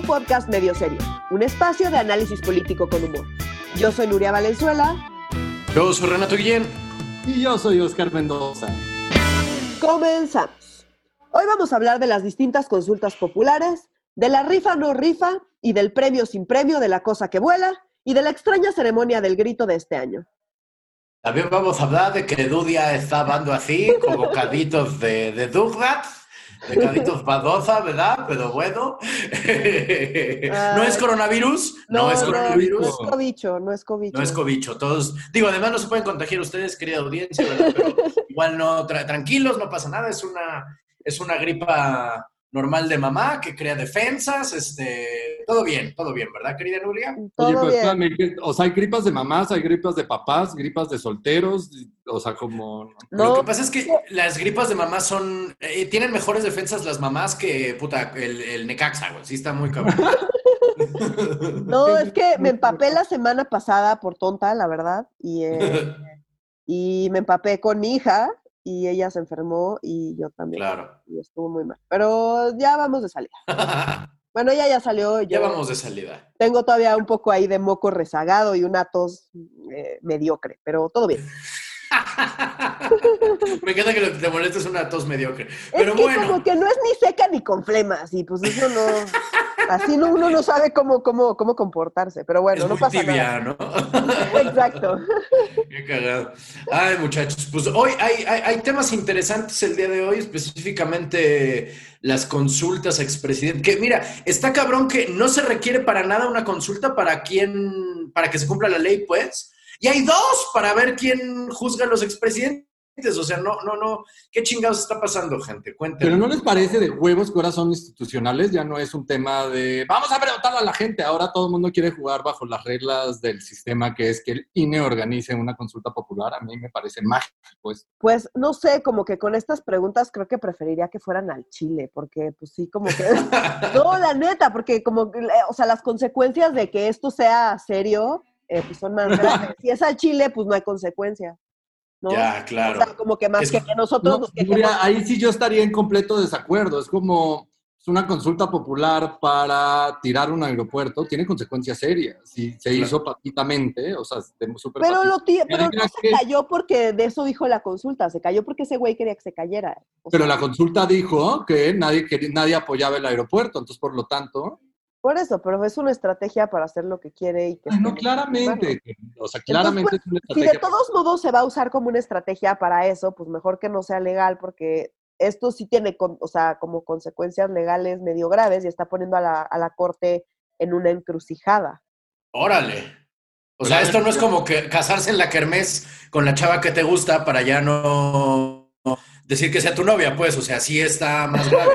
un podcast medio serio, un espacio de análisis político con humor. Yo soy Nuria Valenzuela. Yo soy Renato Guillén. Y yo soy Oscar Mendoza. Comenzamos. Hoy vamos a hablar de las distintas consultas populares, de la rifa no rifa y del premio sin premio de la cosa que vuela y de la extraña ceremonia del grito de este año. También vamos a hablar de que Dudia está hablando así, con bocaditos de, de Douglas Pecaditos Badoza, ¿verdad? Pero bueno. ¿No es coronavirus? No, es coronavirus. No, es cobicho, no es cobicho. No es cobicho. Todos, digo, además no se pueden contagiar ustedes, querida audiencia, ¿verdad? Pero igual no, tranquilos, no pasa nada. Es una, es una gripa normal de mamá que crea defensas, este, todo bien, todo bien, ¿verdad, querida Nuria? Oye, pues o sea, hay gripas de mamás, hay gripas de papás, gripas de solteros, o sea, como... Lo que pasa es que las gripas de mamás son, eh, tienen mejores defensas las mamás que, puta, el, el Necaxa, güey, sí está muy cabrón. no, es que me empapé la semana pasada por tonta, la verdad, y, eh, y me empapé con mi hija, y ella se enfermó y yo también. Claro. Y estuvo muy mal. Pero ya vamos de salida. bueno, ella ya salió. ya vamos de salida. Tengo todavía un poco ahí de moco rezagado y una tos eh, mediocre, pero todo bien. Me encanta que lo que te molesta es una tos mediocre. Pero es bueno. Como que no es ni seca ni con flemas, y pues eso no. Así no, uno no sabe cómo, cómo, cómo comportarse, pero bueno, no pasa tibia, nada. ¿no? Exacto. Qué cagado. Ay, muchachos, pues hoy hay, hay, hay, temas interesantes el día de hoy, específicamente las consultas a expresidente. Que mira, está cabrón que no se requiere para nada una consulta para quien, para que se cumpla la ley, pues. Y hay dos para ver quién juzga a los expresidentes. O sea, no, no, no. ¿Qué chingados está pasando, gente? Cuéntenme. Pero no les parece de huevos que ahora son institucionales, ya no es un tema de vamos a preguntarle a la gente. Ahora todo el mundo quiere jugar bajo las reglas del sistema que es que el INE organice una consulta popular. A mí me parece mágico. Pues, pues no sé, como que con estas preguntas creo que preferiría que fueran al Chile, porque pues sí, como que. no, la neta, porque como, o sea, las consecuencias de que esto sea serio eh, pues son más grandes. si es al Chile, pues no hay consecuencia. ¿No? Ya, claro. O sea, como que más que, que, nosotros no, ahí sí yo estaría en completo desacuerdo. Es como es una consulta popular para tirar un aeropuerto, tiene consecuencias serias. Si se hizo patitamente, o sea, súper Pero, lo pero no se cayó porque de eso dijo la consulta, se cayó porque ese güey quería que se cayera. pero la consulta dijo que nadie, que nadie apoyaba el aeropuerto, entonces por lo tanto... Por eso, pero es una estrategia para hacer lo que quiere y que... No, claramente. O sea, claramente es una estrategia. Si de todos modos se va a usar como una estrategia para eso, pues mejor que no sea legal porque esto sí tiene, o sea, como consecuencias legales medio graves y está poniendo a la, a la corte en una encrucijada. Órale. O sea, esto no es como que casarse en la kermés con la chava que te gusta para ya no decir que sea tu novia, pues, o sea, sí está más grave.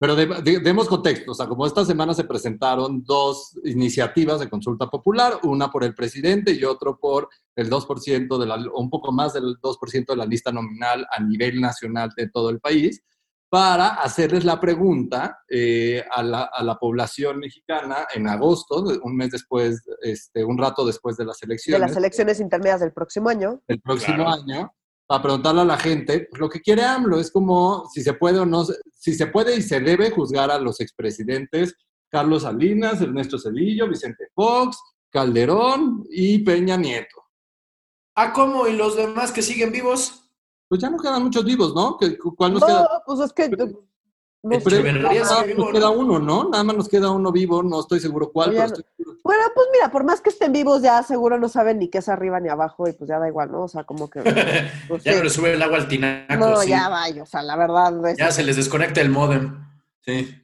Pero demos contexto, o sea, como esta semana se presentaron dos iniciativas de consulta popular, una por el presidente y otro por el 2% de la, un poco más del 2% de la lista nominal a nivel nacional de todo el país, para hacerles la pregunta eh, a, la, a, la, población mexicana en agosto, un mes después, este, un rato después de las elecciones. De las elecciones intermedias del próximo año. El próximo claro. año para preguntarle a la gente pues, lo que quiere AMLO. Es como si se puede o no, si se puede y se debe juzgar a los expresidentes Carlos Salinas, Ernesto Cedillo, Vicente Fox, Calderón y Peña Nieto. ¿Ah, cómo? ¿Y los demás que siguen vivos? Pues ya no quedan muchos vivos, ¿no? ¿Cuál nos no, queda? pues es que... No sé, nada nos queda uno, ¿no? Nada más nos queda uno vivo, no estoy seguro cuál, pero estoy seguro. Bueno, pues mira, por más que estén vivos, ya seguro no saben ni qué es arriba ni abajo y pues ya da igual, ¿no? O sea, como que... Pues, ya sí. no le sube el agua al tinaco. No, sí. ya vaya, o sea, la verdad... Es... Ya se les desconecta el modem, sí.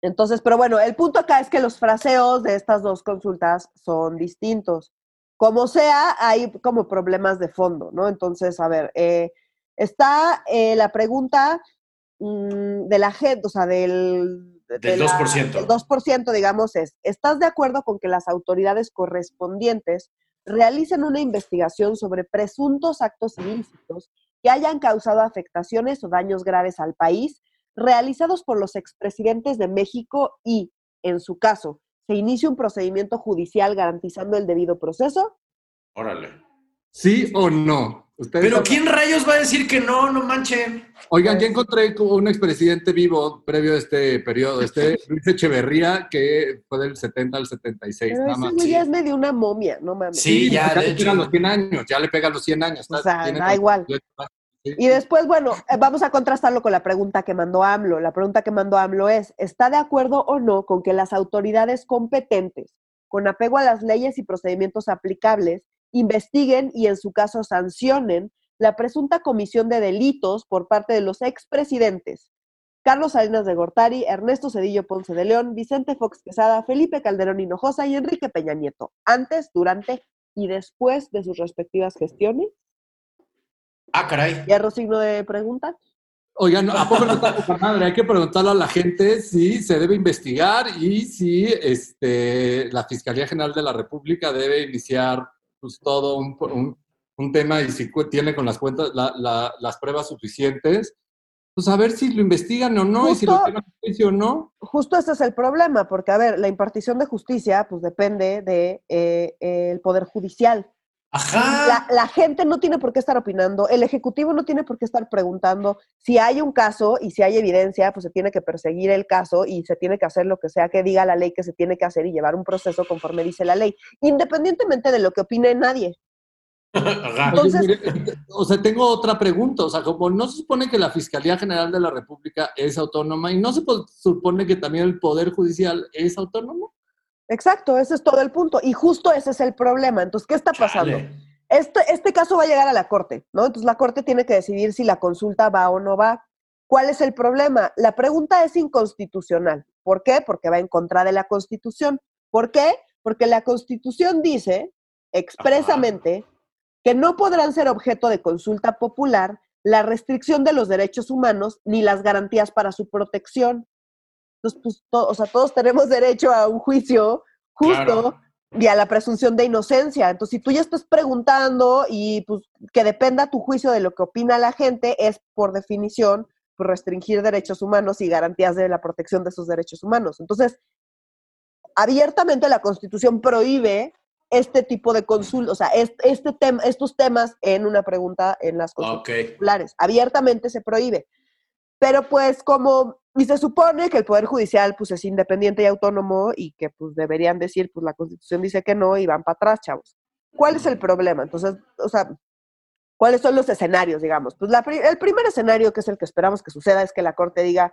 Entonces, pero bueno, el punto acá es que los fraseos de estas dos consultas son distintos. Como sea, hay como problemas de fondo, ¿no? Entonces, a ver, eh, está eh, la pregunta de la gente, o sea, del, de del la, 2%. Del 2%, digamos, es, ¿estás de acuerdo con que las autoridades correspondientes realicen una investigación sobre presuntos actos ilícitos que hayan causado afectaciones o daños graves al país realizados por los expresidentes de México y, en su caso, se inicie un procedimiento judicial garantizando el debido proceso? Órale. ¿Sí o no? Pero ¿quién rayos va a decir que no? No manchen. Oigan, ya encontré un expresidente vivo previo a este periodo, este Luis Echeverría, que fue del 70 al 76. Pero nada más. ese ya es medio una momia, no mames. Sí, ya, ya de le hecho. pegan los 100 años, ya le pega los 100 años. O sea, da igual. Y después, bueno, eh, vamos a contrastarlo con la pregunta que mandó AMLO. La pregunta que mandó AMLO es, ¿está de acuerdo o no con que las autoridades competentes, con apego a las leyes y procedimientos aplicables, investiguen y en su caso sancionen la presunta comisión de delitos por parte de los expresidentes Carlos Salinas de Gortari, Ernesto Cedillo Ponce de León, Vicente Fox Quesada, Felipe Calderón Hinojosa y Enrique Peña Nieto, antes, durante y después de sus respectivas gestiones? Ah, caray. ¿Hierro signo de pregunta? Oigan, ¿a poco no está poca madre? Hay que preguntarle a la gente si se debe investigar y si este, la Fiscalía General de la República debe iniciar pues, todo un, un- un tema y si tiene con las cuentas la- la- las pruebas suficientes, pues a ver si lo investigan o no y si lo tienen juicio o no. Justo ese es el problema, porque, a ver, la impartición de justicia, pues depende del de, eh, el Poder Judicial. Ajá. La, la gente no tiene por qué estar opinando, el Ejecutivo no tiene por qué estar preguntando. Si hay un caso y si hay evidencia, pues se tiene que perseguir el caso y se tiene que hacer lo que sea que diga la ley que se tiene que hacer y llevar un proceso conforme dice la ley, independientemente de lo que opine nadie. Ajá. Oye, Entonces- mire, o sea, tengo otra pregunta. O sea, como no se supone que la Fiscalía General de la República es autónoma y no se po- supone que también el Poder Judicial es autónomo. Exacto, ese es todo el punto. Y justo ese es el problema. Entonces, ¿qué está pasando? Este, este caso va a llegar a la Corte, ¿no? Entonces la Corte tiene que decidir si la consulta va o no va. ¿Cuál es el problema? La pregunta es inconstitucional. ¿Por qué? Porque va en contra de la Constitución. ¿Por qué? Porque la Constitución dice expresamente que no podrán ser objeto de consulta popular la restricción de los derechos humanos ni las garantías para su protección. Entonces, pues, to- o sea, todos tenemos derecho a un juicio justo Claro. y a la presunción de inocencia. Entonces, si tú ya estás preguntando y pues que dependa tu juicio de lo que opina la gente, es por definición pues, restringir derechos humanos y garantías de la protección de esos derechos humanos. Entonces, abiertamente la Constitución prohíbe este tipo de consulta, o sea, este, este tema, estos temas en una pregunta en las consultas populares. Abiertamente se prohíbe. Pero pues como, y se supone que el Poder Judicial pues es independiente y autónomo y que pues deberían decir, pues la Constitución dice que no y van para atrás, chavos. ¿Cuál es el problema? Entonces, o sea, ¿cuáles son los escenarios, digamos? Pues la el primer escenario, que es el que esperamos que suceda, es que la Corte diga,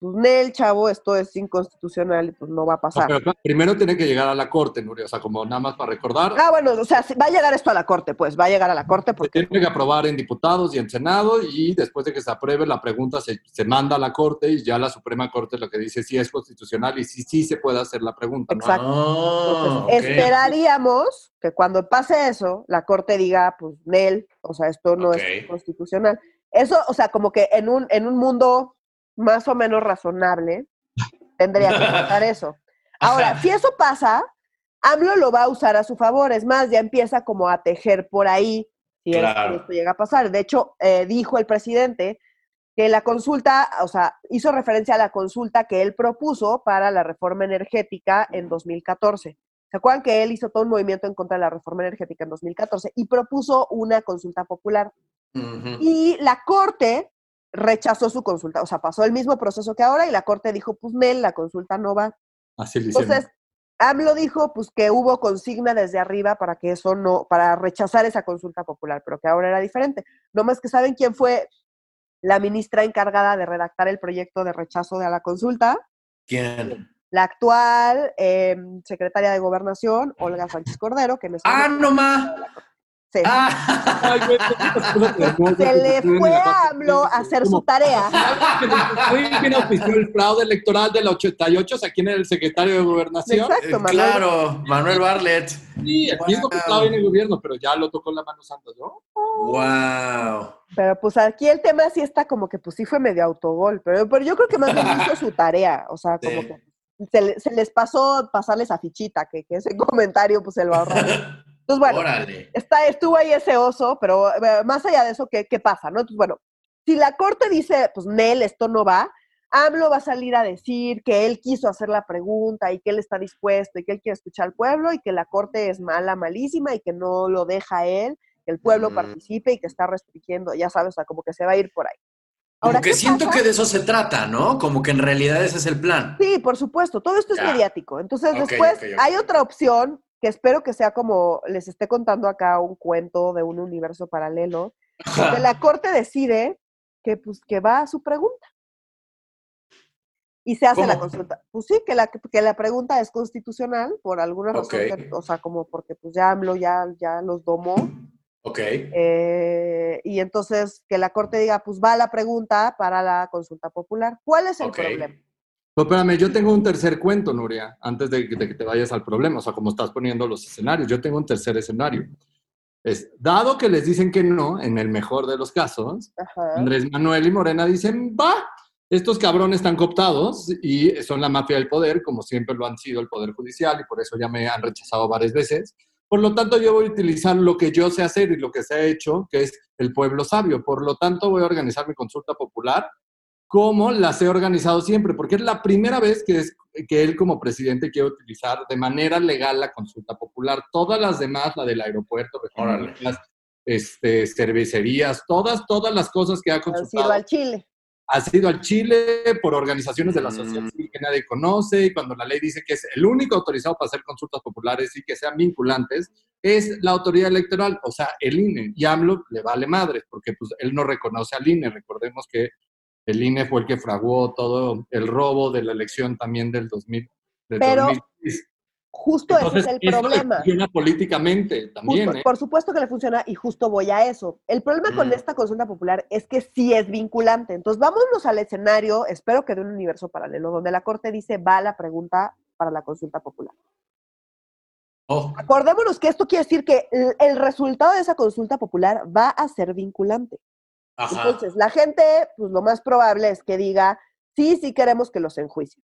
pues Nel, chavo, esto es inconstitucional y pues no va a pasar. Pero primero tiene que llegar a la Corte, Nuria. O sea, como nada más para recordar, Ah, bueno, o sea, va a llegar esto a la Corte, pues va a llegar a la Corte se porque tiene que aprobar en diputados y en Senado y después de que se apruebe la pregunta se, se manda a la Corte y ya la Suprema Corte lo que dice si es constitucional y si sí se puede hacer la pregunta. ¿no? Exacto. Ah, Entonces, ok. esperaríamos que cuando pase eso, la Corte diga, pues, Nel, o sea, esto no es constitucional. Eso, o sea, como que en un, en un mundo más o menos razonable, tendría que pasar eso. Ahora, Ajá. si eso pasa, AMLO lo va a usar a su favor. Es más, ya empieza como a tejer por ahí si Claro. esto llega a pasar. De hecho, eh, dijo el presidente que la consulta, o sea, hizo referencia a la consulta que él propuso para la reforma energética en 2014. ¿Se acuerdan que él hizo todo un movimiento en contra de la reforma energética en 2014 y propuso una consulta popular? Y la Corte rechazó su consulta, o sea, pasó el mismo proceso que ahora y la Corte dijo, pues Nel, la consulta no va. Así lo hicieron. Entonces, AMLO dijo pues que hubo consigna desde arriba para que eso no, para rechazar esa consulta popular, pero que ahora era diferente. No más que saben quién fue la ministra encargada de redactar el proyecto de rechazo de la consulta, ¿Quién? la actual eh, secretaria de Gobernación, Olga Sánchez Cordero, que me Ah, no ma. Sí. Ah. Ay, güey, Se que le en fue a AMLO a hacer su tarea. Fue quien auspició el fraude electoral del 88, o sea, ¿quién era el secretario de Gobernación? Exacto, Eh, Manuel. claro, Manuel Barlet. Sí, aquí es lo que Wow. estaba en el gobierno, pero ya lo tocó la mano santa, ¿no? Wow. Pero pues aquí el tema sí está como que pues sí fue medio autogol, pero, pero yo creo que más bien hizo su tarea, o sea, como Sí. que se, se les pasó pasarles a fichita, que, que ese comentario pues se lo ahorraron. Entonces, bueno, Órale. está, estuvo ahí ese oso, pero eh, más allá de eso, ¿qué, ¿qué pasa? ¿no? Entonces, bueno, si la corte dice, pues Nel, esto no va, AMLO va a salir a decir que él quiso hacer la pregunta y que él está dispuesto y que él quiere escuchar al pueblo y que la corte es mala, malísima y que no lo deja él que el pueblo Mm. participe y que está restringiendo, ya sabes, o sea, como que se va a ir por ahí. Como Ahora, que ¿qué siento pasa? que de eso se trata, ¿no? Como que en realidad ese es el plan. Sí, por supuesto, todo esto es mediático. Entonces, después hay otra opción que espero que sea como les esté contando acá un cuento de un universo paralelo, donde la corte decide que, pues, que va a su pregunta. Y se hace la consulta. Pues sí, que la, que la pregunta es constitucional por alguna razón, que- o sea, como porque pues ya AMLO ya, ya los domó. Ok. eh, y entonces que la corte diga, pues va la pregunta para la consulta popular. ¿Cuál es el problema? Pero espérame, yo tengo un tercer cuento, Nuria, antes de, que- de que te vayas al problema, o sea, como estás poniendo los escenarios, yo tengo un tercer escenario. Es, dado que les dicen que no, en el mejor de los casos, Ajá. Andrés Manuel y Morena dicen, va, estos cabrones están cooptados y son la mafia del poder, como siempre lo han sido el Poder Judicial, y por eso ya me han rechazado varias veces. Por lo tanto, yo voy a utilizar lo que yo sé hacer y lo que se ha hecho, que es el pueblo sabio. Por lo tanto, voy a organizar mi consulta popular como las he organizado siempre, porque es la primera vez que, es, que él como presidente quiere utilizar de manera legal la consulta popular. Todas las demás, la del aeropuerto, refinerías, este, cervecerías, todas, todas las cosas que ha Han sido consultado al Chile. ha sido al Chile por organizaciones de la Mm. sociedad civil que nadie conoce y cuando la ley dice que es el único autorizado para hacer consultas populares y que sean vinculantes, es la autoridad electoral, o sea, el INE. Y AMLO le vale madre, porque pues, él no reconoce al INE. Recordemos que el INE fue el que fraguó todo el robo de la elección también del 2000. del Pero 2006. Justo Entonces, ese es el eso le problema. funciona políticamente también, Justo- ¿eh? Por supuesto que le funciona y justo voy a eso. El problema con Mm. esta consulta popular es que sí es vinculante. Entonces, vámonos al escenario, espero que de un universo paralelo, donde la Corte dice va la pregunta para la consulta popular. Oh, Acordémonos que esto quiere decir que el, el resultado de esa consulta popular va a ser vinculante. Ajá. Entonces, la gente, pues lo más probable es que diga, sí, sí queremos que los enjuicien.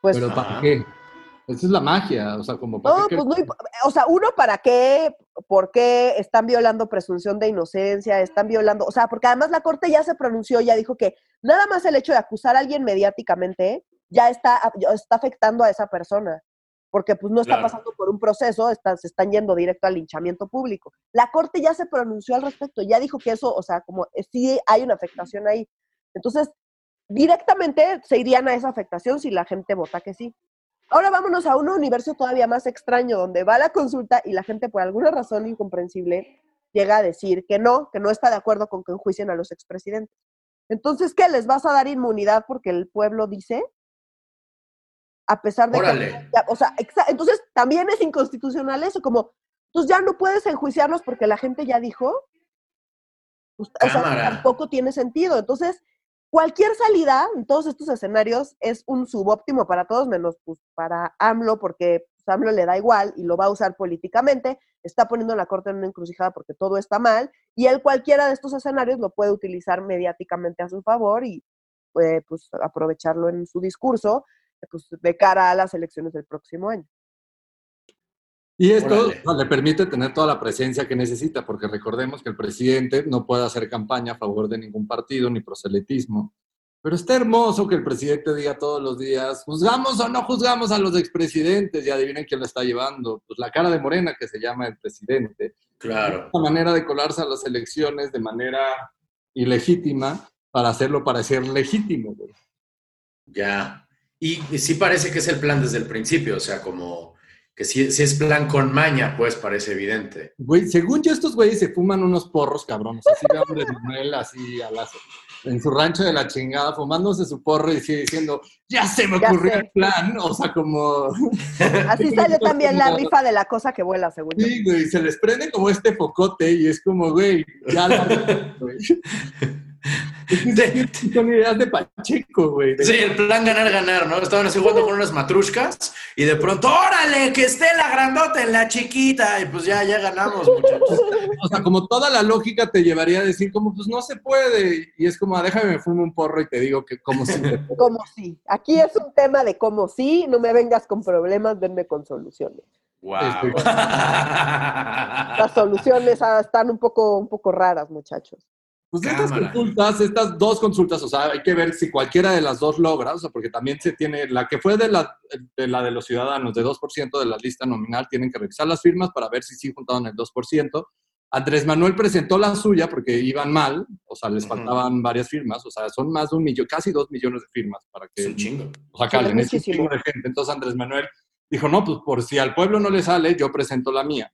Pues, Pero Ajá. ¿para qué? Esa es la magia, o sea, como para No, qué pues no, o sea, uno para qué, por qué están violando presunción de inocencia, están violando, o sea, porque además la Corte ya se pronunció, ya dijo que nada más el hecho de acusar a alguien mediáticamente ya está, ya está afectando a esa persona, porque pues no está Claro. pasando por un proceso, está- se están yendo directo al linchamiento público. La Corte ya se pronunció al respecto, ya dijo que eso, o sea, como eh, sí hay una afectación ahí. Entonces, directamente se irían a esa afectación si la gente vota que sí. Ahora vámonos a un universo todavía más extraño, donde va la consulta y la gente por alguna razón incomprensible llega a decir que no, que no está de acuerdo con que enjuicien a los expresidentes. Entonces, ¿qué? ¿Les vas a dar inmunidad porque el pueblo dice? A pesar de Órale. que... ya, O sea, exa- entonces también es inconstitucional eso, como, entonces ya no puedes enjuiciarlos porque la gente ya dijo. Pues, o sea, tampoco tiene sentido. Entonces, cualquier salida en todos estos escenarios es un subóptimo para todos, menos pues, para AMLO, porque pues, AMLO le da igual y lo va a usar políticamente, está poniendo la Corte en una encrucijada porque todo está mal, y él cualquiera de estos escenarios lo puede utilizar mediáticamente a su favor y puede pues, aprovecharlo en su discurso pues, de cara a las elecciones del próximo año. Y esto le permite tener toda la presencia que necesita, porque recordemos que el presidente no puede hacer campaña a favor de ningún partido ni proselitismo. Pero está hermoso que el presidente diga todos los días, juzgamos o no juzgamos a los expresidentes, y adivinen quién lo está llevando. Pues la cara de Morena, que se llama el presidente. Claro. Una manera de colarse a las elecciones de manera ilegítima para hacerlo parecer legítimo. güey. Ya. Y, y sí parece que es el plan desde el principio, o sea, como que si, si es plan con maña, pues parece evidente. Güey, según yo, estos güeyes se fuman unos porros, cabrones. Así de hombre Manuel, así a las- en su rancho de la chingada, fumándose su porro y sigue diciendo, ya se me Ya ocurrió sé. el plan. O sea, como. Así Sí, sale también la rifa de la cosa que vuela, según yo. Sí, güey, se les prende como este focote y es como, güey, ya la. Son ideas de Pacheco, güey. Sí, el plan ganar, ganar, ¿no? Estaban así jugando con unas matrushkas y de pronto, órale, que esté la grandota en la chiquita. Y pues ya, ya ganamos, muchachos. O sea, como toda la lógica te llevaría a decir, como, pues no se puede. Y es como, "Ah, déjame me fumo un porro y te digo que como si. Como sí. Aquí es un tema de como sí, no me vengas con problemas, venme con soluciones. Wow. Las soluciones ah, están un poco, un poco raras, muchachos. Pues estas consultas, estas dos consultas, o sea, hay que ver si cualquiera de las dos logra, o sea, porque también se tiene, la que fue de la de, la de los ciudadanos, de 2% de la lista nominal, tienen que revisar las firmas para ver si sí juntaron el 2%. Andrés Manuel presentó la suya porque iban mal, o sea, les faltaban varias firmas, o sea, son más de un millón, casi dos millones de firmas para que Es un chingo. o sea, calen, es un chingo de gente. Entonces Andrés Manuel dijo, no, pues por si al pueblo no le sale, yo presento la mía.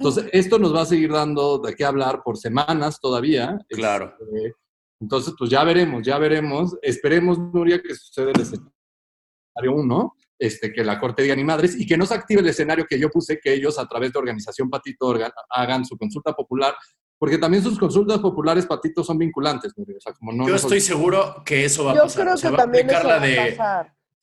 Entonces, esto nos va a seguir dando de qué hablar por semanas todavía. Claro. Este, entonces, pues ya veremos, ya veremos. Esperemos, Nuria, que sucede el escenario uno, este, que la Corte diga ni madres y que no se active el escenario que yo puse, que ellos a través de Organización Patito hagan su consulta popular, porque también sus consultas populares, Patito, son vinculantes, Nuria. O sea, como no Yo estoy seguro que eso va a Yo pasar. creo O sea, que va a también eso va a de.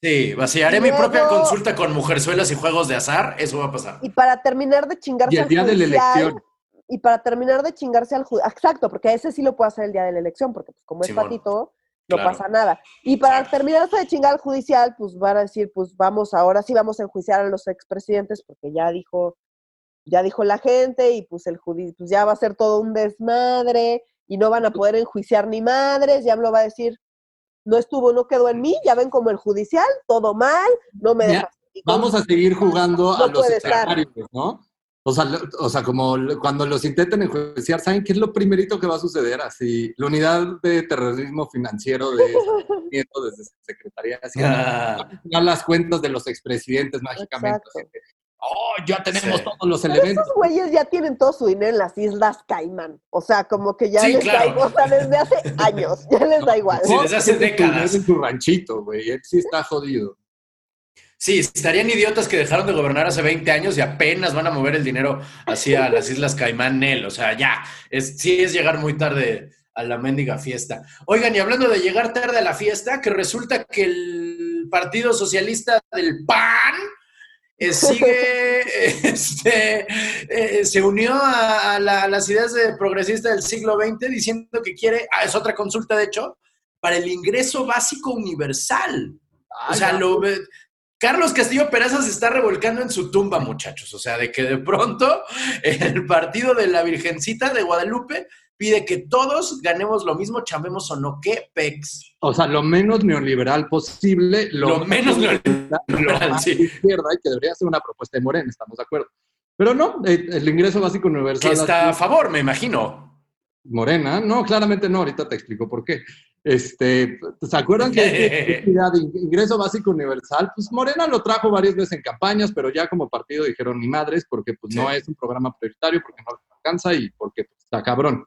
Sí, va a ser, haré mi Luego- propia consulta con mujerzuelas y juegos de azar. Eso va a pasar. Y para terminar de chingarse Y el al día de la judicial, elección. Y para terminar de chingarse al judicial. Exacto, porque ese sí lo puede hacer el día de la elección, porque pues, como es Simón. patito, no Claro. pasa nada. Y para Exacto. terminarse de chingar al judicial, pues van a decir, pues vamos, ahora sí vamos a enjuiciar a los expresidentes, porque ya dijo, ya dijo la gente, y pues el judi pues ya va a ser todo un desmadre, y no van a poder enjuiciar ni madres, ya lo va a decir, no estuvo, no quedó en mí, ya ven como el judicial, todo mal, no me dejas. vamos a seguir jugando No a los estar. escenarios, ¿no? O sea, lo- o sea, como cuando los intenten enjuiciar, ¿saben qué es lo primerito que va a suceder? Así, la unidad de terrorismo financiero de desde Secretaría así, Ah, las cuentas de los expresidentes mágicamente. Oh, ya tenemos Sí. todos los Pero elementos. esos güeyes ya tienen todo su dinero en las Islas Caimán. O sea, como que ya Sí, les claro. da igual. O sea, desde hace años, ya les da igual. Sí, desde hace décadas. En su ranchito, güey. Él sí está jodido. Sí, estarían idiotas que dejaron de gobernar hace 20 años y apenas van a mover el dinero hacia las Islas Caimán Nel. O sea, ya, es, sí es llegar muy tarde a la mendiga fiesta. Oigan, y hablando de llegar tarde a la fiesta, que resulta que el Partido Socialista del PAN eh, sigue, este, eh, se unió a, a la- a las ideas de progresista del siglo XX diciendo que quiere, ah, es otra consulta de hecho, para el ingreso básico universal. O sea, no. lo, ve- Carlos Castillo Peraza se está revolcando en su tumba, muchachos. O sea, de que de pronto el partido de la Virgencita de Guadalupe pide que todos ganemos lo mismo, chambemos o no. ¿Qué pex? O sea, lo menos neoliberal posible. Lo menos neoliberal, lo más sí. izquierda y que debería ser una propuesta de Morena, estamos de acuerdo. Pero no, el, el ingreso básico Que universal. está a favor, me imagino. Morena, no, claramente no, ahorita te explico por qué. Este, ¿Se acuerdan que de ingreso básico universal? Pues Morena lo trajo varias veces en campañas, pero ya como partido dijeron ni madres, porque pues no es un programa prioritario, porque no alcanza y porque pues, está cabrón.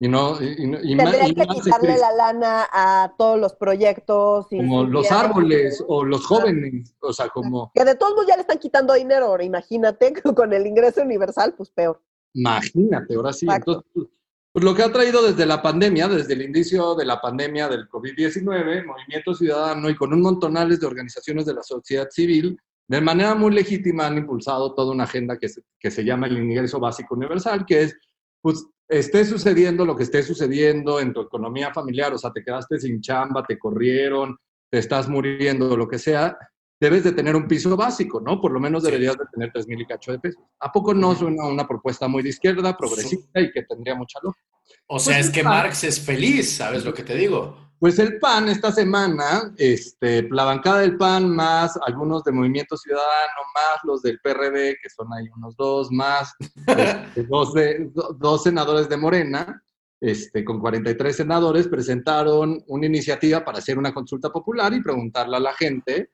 Y no, y, y no- y más- y que más quitarle la lana a todos los proyectos. y como los árboles o los jóvenes, o sea, como, Que de todos modos ya le están quitando dinero. Ahora imagínate con el ingreso universal, pues peor. imagínate, ahora sí. Entonces, pues, pues, lo que ha traído desde la pandemia, desde el inicio de la pandemia del COVID-19, Movimiento Ciudadano y con un montonales de organizaciones de la sociedad civil, de manera muy legítima han impulsado toda una agenda que se, que se llama el ingreso básico universal, que es, pues, esté sucediendo lo que esté sucediendo en tu economía familiar, o sea, te quedaste sin chamba, te corrieron, te estás muriendo, lo que sea, debes de tener un piso básico, ¿no? Por lo menos deberías de tener tres mil y cacho de pesos. ¿A poco no suena una propuesta muy de izquierda, progresista y que tendría mucha lógica? O sea, Pues es que. Marx es feliz, ¿sabes lo que te digo? Pues el PAN esta semana, este, la bancada del PAN más algunos de Movimiento Ciudadano, más los del PRD, que son ahí unos dos, más este, dos, de- dos senadores de Morena, este, con 43 senadores, presentaron una iniciativa para hacer una consulta popular y preguntarle a la gente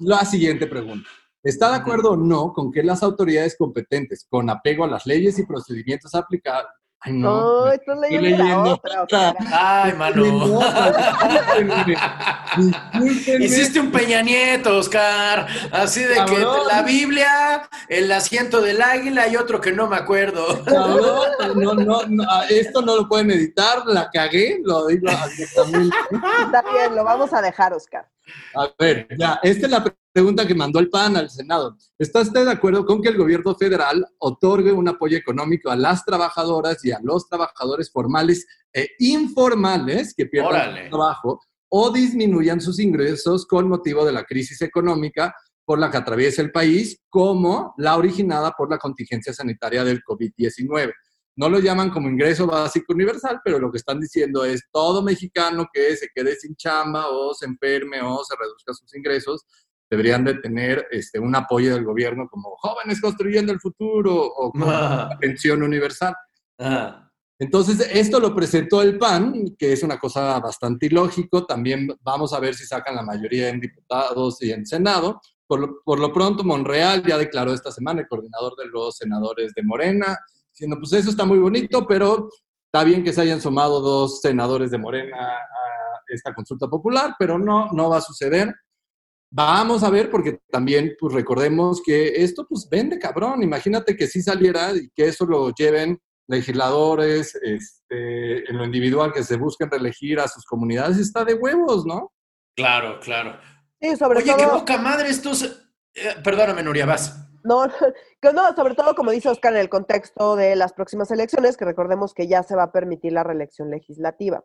la siguiente pregunta. ¿Está de acuerdo o no con que las autoridades competentes, con apego a las leyes y procedimientos aplicables, ay no, No, estás leyendo, leyendo la otra. Oscar. Ay, mano. Hiciste un Peña Nieto, Oscar. Así de que Cabrón. la Biblia, el asiento del águila y otro que no me acuerdo. Cabrón, no, no, no, ah, esto no lo pueden editar, la cagué, lo digo. Está bien, lo vamos a dejar, Oscar. A ver, ya, esta es la pregunta que mandó el PAN al Senado. ¿Está usted de acuerdo con que el gobierno federal otorgue un apoyo económico a las trabajadoras y a los trabajadores formales e informales que pierdan Órale. su trabajo o disminuyan sus ingresos con motivo de la crisis económica por la que atraviesa el país, como la originada por la contingencia sanitaria del COVID-19? No lo llaman como ingreso básico universal, pero lo que están diciendo es todo mexicano que se quede sin chamba o se enferme o se reduzca sus ingresos deberían de tener este, un apoyo del gobierno como jóvenes construyendo el futuro o Ah. pensión universal. Ah, Entonces, esto lo presentó el PAN, que es una cosa bastante ilógico. También vamos a ver si sacan la mayoría en diputados y en Senado. Por lo, por lo pronto, Monreal ya declaró esta semana, el coordinador de los senadores de Morena, diciendo, pues eso está muy bonito, pero está bien que se hayan sumado dos senadores de Morena a esta consulta popular, pero no, no va a suceder. Vamos a ver, porque también, pues recordemos que esto, pues vende cabrón. Imagínate que sí saliera y que eso lo lleven legisladores, este, en lo individual, que se busquen reelegir a sus comunidades, está de huevos, ¿no? claro, claro. Sí, sobre Oye, qué poca madre estos... eh, perdóname, Nuria, vas. No, que no, sobre todo como dice Oscar en el contexto de las próximas elecciones, que recordemos que ya se va a permitir la reelección legislativa,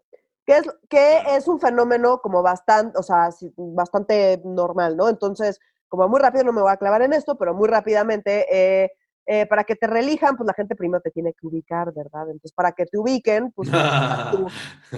que es, que es un fenómeno como bastante, o sea, bastante normal, ¿no? Entonces, como muy rápido no me voy a clavar en esto, pero muy rápidamente, eh, eh, para que te reelijan, pues la gente primero te tiene que ubicar, ¿verdad? Entonces, para que te ubiquen, pues tú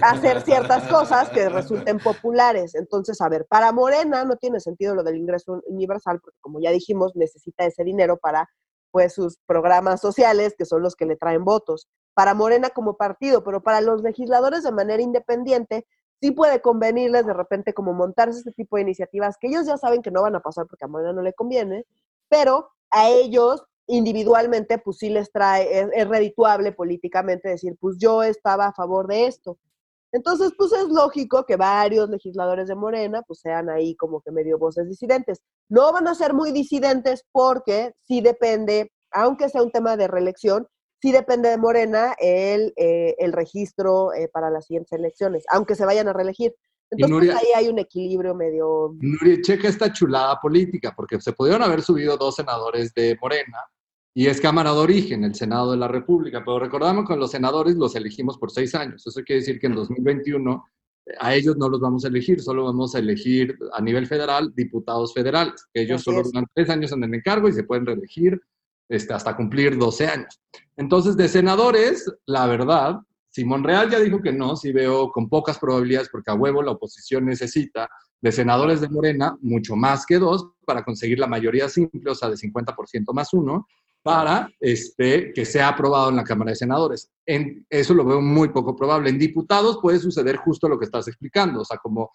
hacer ciertas cosas que resulten populares. Entonces, a ver, para Morena no tiene sentido lo del ingreso universal, porque como ya dijimos, necesita ese dinero para pues sus programas sociales, que son los que le traen votos. Para Morena como partido, pero para los legisladores de manera independiente, sí puede convenirles de repente como montarse este tipo de iniciativas que ellos ya saben que no van a pasar porque a Morena no le conviene, pero a ellos individualmente, pues sí les trae, es, es redituable políticamente decir, pues yo estaba a favor de esto. Entonces, pues es lógico que varios legisladores de Morena, pues sean ahí como que medio voces disidentes. No van a ser muy disidentes porque sí depende, aunque sea un tema de reelección, sí depende de Morena el, eh, el registro eh, para las siguientes elecciones, aunque se vayan a reelegir. Entonces, Nuria- pues, ahí hay un equilibrio medio... Nuria, checa esta chulada política, porque se pudieron haber subido dos senadores de Morena y es Cámara de Origen, el Senado de la República, pero recordamos que los senadores los elegimos por seis años. Eso quiere decir que en 2021 eh, a ellos no los vamos a elegir, solo vamos a elegir a nivel federal diputados federales, que ellos Así solo duran tres años en el encargo y se pueden reelegir este, hasta cumplir 12 años. Entonces, de senadores, la verdad, Simón Real ya dijo que no, sí veo con pocas probabilidades, porque a huevo la oposición necesita de senadores de Morena mucho más que dos para conseguir la mayoría simple, o sea, de 50% más uno, para este, que sea aprobado en la Cámara de Senadores. En, eso lo veo muy poco probable. En diputados puede suceder justo lo que estás explicando, o sea, como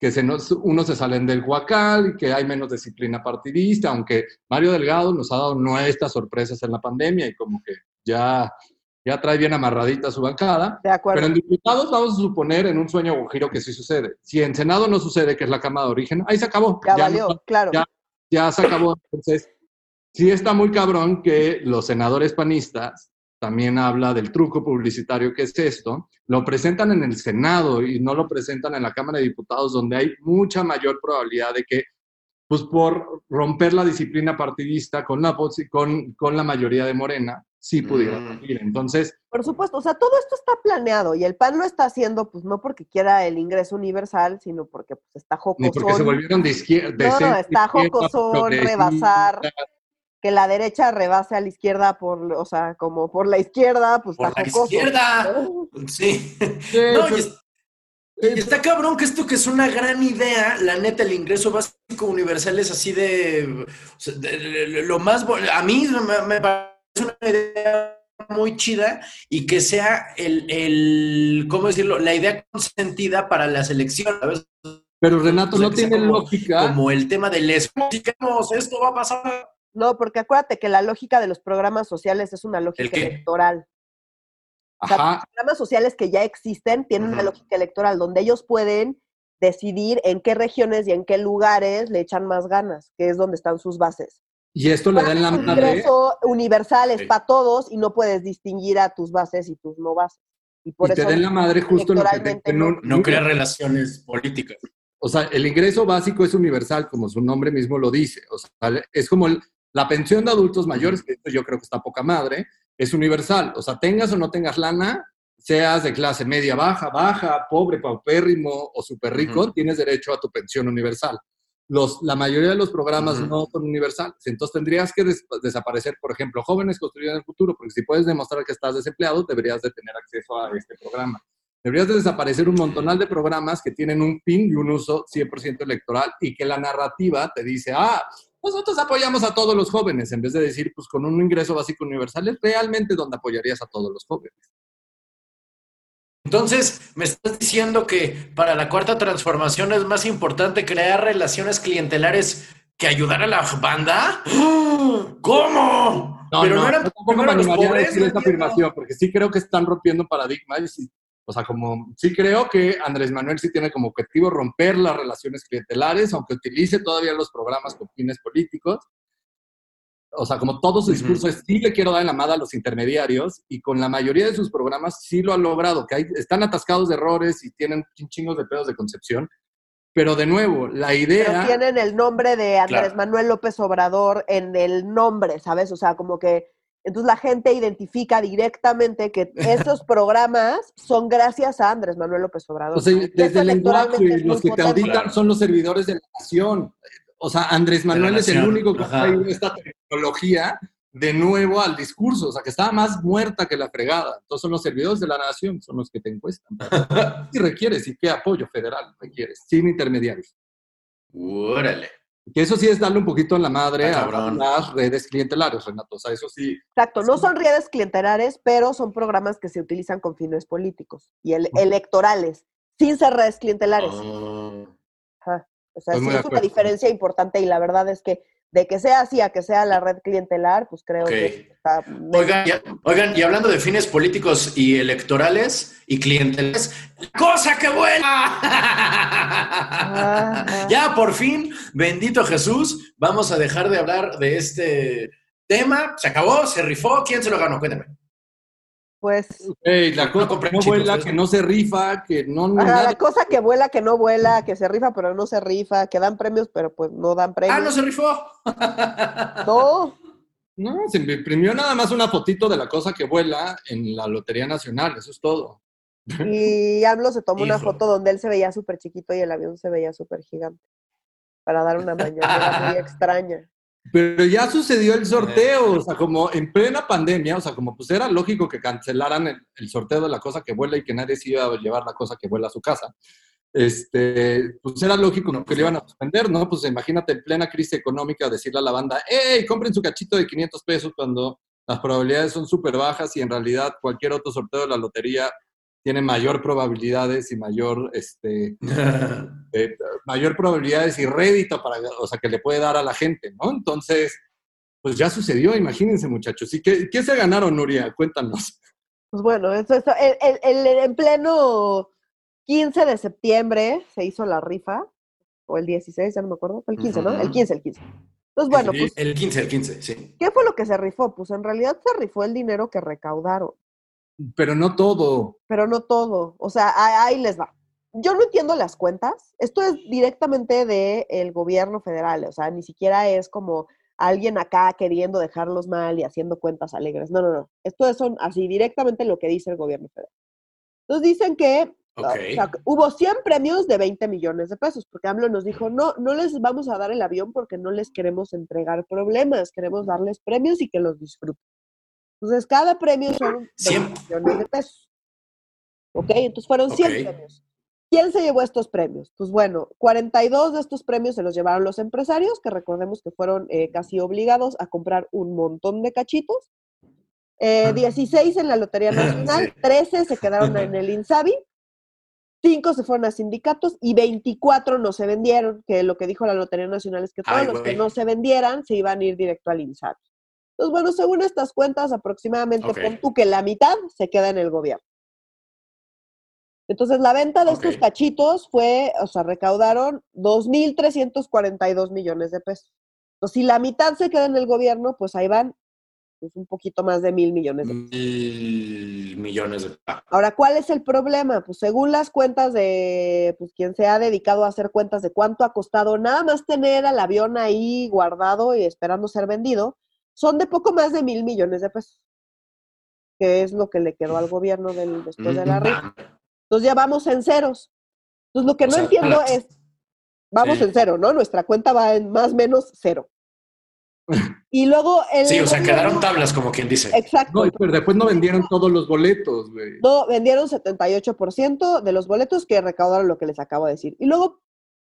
que se nos, unos se salen del huacal, que hay menos disciplina partidista, aunque Mario Delgado nos ha dado nuestras sorpresas en la pandemia y como que ya, ya trae bien amarradita su bancada. De acuerdo. Pero en diputados vamos a suponer en un sueño o giro que sí sucede. Si en Senado no sucede, que es la Cámara de Origen, ahí se acabó. ya, Ya valió, no- claro. ya- ya se acabó. Entonces, sí está muy cabrón que los senadores panistas, también habla del truco publicitario que es esto, lo presentan en el Senado y no lo presentan en la Cámara de Diputados, donde hay mucha mayor probabilidad de que, pues por romper la disciplina partidista con la, con, con la mayoría de Morena, sí pudieran Mm. salir. Entonces, Por supuesto, o sea, todo esto está planeado y el PAN lo está haciendo, pues no porque quiera el ingreso universal, sino porque pues, está ni porque se volvieron de izquierda. No, no, está jocosón, rebasar. que la derecha rebase a la izquierda por, o sea, como por la izquierda, pues Por está la jocoso. izquierda. ¿no? Sí. No, y, es- y está cabrón que esto que es una gran idea, la neta, el ingreso básico universal es así de, o sea, de- de- de- lo más, a mí me, me parece una idea muy chida y que sea el, el, ¿cómo decirlo? La idea consentida para las elecciones, ¿sabes? Pero Renato, O sea, no tiene como- lógica. Como el tema del digamos, esto va a pasar. No, porque acuérdate que la lógica de los programas sociales es una lógica qué? Electoral. O sea, Ajá, los programas sociales que ya existen tienen una Ujú. lógica electoral donde ellos pueden decidir en qué regiones y en qué lugares le echan más ganas, que es donde están sus bases. y esto le da en la Un madre. ingreso universal es Sí. para todos y no puedes distinguir a tus bases y tus no bases. Y por y te den la madre justo lo que te, en no. No crea relaciones políticas. O sea, el ingreso básico es universal, como su nombre mismo lo dice. O sea, es como el- la pensión de adultos mayores, que yo creo que está poca madre, es universal. O sea, tengas o no tengas lana, seas de clase media baja, baja, pobre, paupérrimo o súper rico, tienes derecho a tu pensión universal. Los, la mayoría de los programas no son universales. Entonces tendrías que des- desaparecer, por ejemplo, jóvenes construyendo el futuro, porque si puedes demostrar que estás desempleado, deberías de tener acceso a este programa. Deberías de desaparecer un montonal de programas que tienen un fin y un uso 100% electoral y que la narrativa te dice, ah, nosotros apoyamos a todos los jóvenes, en vez de decir, pues con un ingreso básico universal es realmente donde apoyarías a todos los jóvenes. Entonces, ¿me estás diciendo que para la cuarta transformación es más importante crear relaciones clientelares que ayudar a la banda? ¿Cómo? No, Pero no, no eran tampoco me animaría a decir esta afirmación, porque sí creo que están rompiendo paradigmas. O sea, como sí creo que Andrés Manuel sí tiene como objetivo romper las relaciones clientelares, aunque utilice todavía los programas con fines políticos o sea, como todo su discurso es, sí le quiero dar en la mada a los intermediarios y con la mayoría de sus programas sí lo ha logrado, que hay, están atascados de errores y tienen chingos de pedos de concepción. Pero de nuevo, la idea... Pero tienen el nombre de Andrés Manuel López Obrador en el nombre, ¿sabes? O sea, como que entonces la gente identifica directamente que esos programas son gracias a Andrés Manuel López Obrador. O sea, desde el lenguaje, los que te auditan son los servidores de la nación. O sea, Andrés Manuel es el único que ha esta tecnología de nuevo al discurso, o sea, que estaba más muerta que la fregada. Entonces son los servidores de la nación, son los que te encuestan. ¿Y requieres? ¿Y qué apoyo federal requieres? Sin intermediarios. Órale. Que eso sí es darle un poquito en la madre ah, a las redes clientelares, Renato. O sea, eso sí. Exacto, no son redes clientelares, pero son programas que se utilizan con fines políticos y electorales, sin ser redes clientelares. Ah. O sea, sí es una diferencia importante y la verdad es que de que sea así a que sea la red clientelar, pues creo que está... Oigan y, hablando de fines políticos y electorales y clientelares, ¡cosa que buena! ya, por fin, bendito Jesús, vamos a dejar de hablar de este tema. Se acabó, se rifó, ¿quién se lo ganó? Cuéntame pues... la cosa que no vuela, que no se rifa, que no... la cosa que vuela, que no vuela, que se rifa, pero no se rifa, que dan premios, pero pues no dan premios. ¡Ah, no se rifó! no. No, se me imprimió nada más una fotito de la cosa que vuela en la Lotería Nacional, eso es todo. Y AMLO se tomó una foto donde él se veía súper chiquito y el avión se veía súper gigante, para dar una mañana muy extraña. Pero ya sucedió el sorteo, o sea, como en plena pandemia, o sea, como pues era lógico que cancelaran el, sorteo de la cosa que vuela y que nadie se iba a llevar la cosa que vuela a su casa. Este, pues era lógico que le iban a suspender, ¿no? Pues imagínate en plena crisis económica decirle a la banda, ¡Ey, compren su cachito de 500 pesos cuando las probabilidades son súper bajas y en realidad cualquier otro sorteo de la lotería tiene mayor probabilidades y mayor, este, eh, mayor probabilidades y rédito para, o sea, que le puede dar a la gente, ¿no? Entonces, pues ya sucedió, imagínense muchachos. ¿Y qué, qué se ganaron, Nuria? Cuéntanos. Pues bueno, eso, el, el, en pleno 15 de septiembre se hizo la rifa, o el 16, ya no me acuerdo, el 15, ¿no? El 15, el 15. Entonces, bueno, pues... El 15, el 15, sí. ¿Qué fue lo que se rifó? Pues en realidad se rifó el dinero que recaudaron. Pero no todo. Pero no todo. O sea, ahí les va. Yo no entiendo las cuentas. Esto es directamente del gobierno federal. O sea, ni siquiera es como alguien acá queriendo dejarlos mal y haciendo cuentas alegres. No, no, no. Esto es son así directamente lo que dice el gobierno federal. Entonces dicen que hubo 100 premios de 20 millones de pesos, porque AMLO nos dijo, no, no les vamos a dar el avión porque no les queremos entregar problemas, queremos darles premios y que los disfruten. Entonces, cada premio son 100 millones de pesos. ¿Ok? Entonces fueron 100 premios. ¿Quién se llevó estos premios? Pues bueno, 42 de estos premios se los llevaron los empresarios, que recordemos que fueron eh, casi obligados a comprar un montón de cachitos. 16 eh, en la Lotería Nacional, 13 se quedaron en el INSABI, 5 se fueron a sindicatos y 24 no se vendieron, que lo que dijo la Lotería Nacional es que todos los que no se vendieran se iban a ir directo al INSABI. Entonces, bueno, según estas cuentas, aproximadamente con tú que la mitad se queda en el gobierno. Entonces, la venta de estos cachitos fue, o sea, recaudaron 2.342 millones de pesos. Entonces, si la mitad se queda en el gobierno, pues ahí van pues, un poquito más de mil millones de pesos. Mil millones de pesos. Ahora, ¿cuál es el problema? Pues según las cuentas de pues, quien se ha dedicado a hacer cuentas de cuánto ha costado nada más tener al avión ahí guardado y esperando ser vendido, son de poco más de mil millones de pesos, que es lo que le quedó al gobierno del, después de la rifa. Entonces ya vamos en ceros. Entonces lo que no entiendo es, vamos en cero, ¿no? Nuestra cuenta va en más o menos cero. Y luego el Sí, o sea, quedaron tablas, como quien dice. Exacto. No, pero después no vendieron todos los boletos, güey. No, vendieron 78% de los boletos que recaudaron lo que les acabo de decir. Y luego,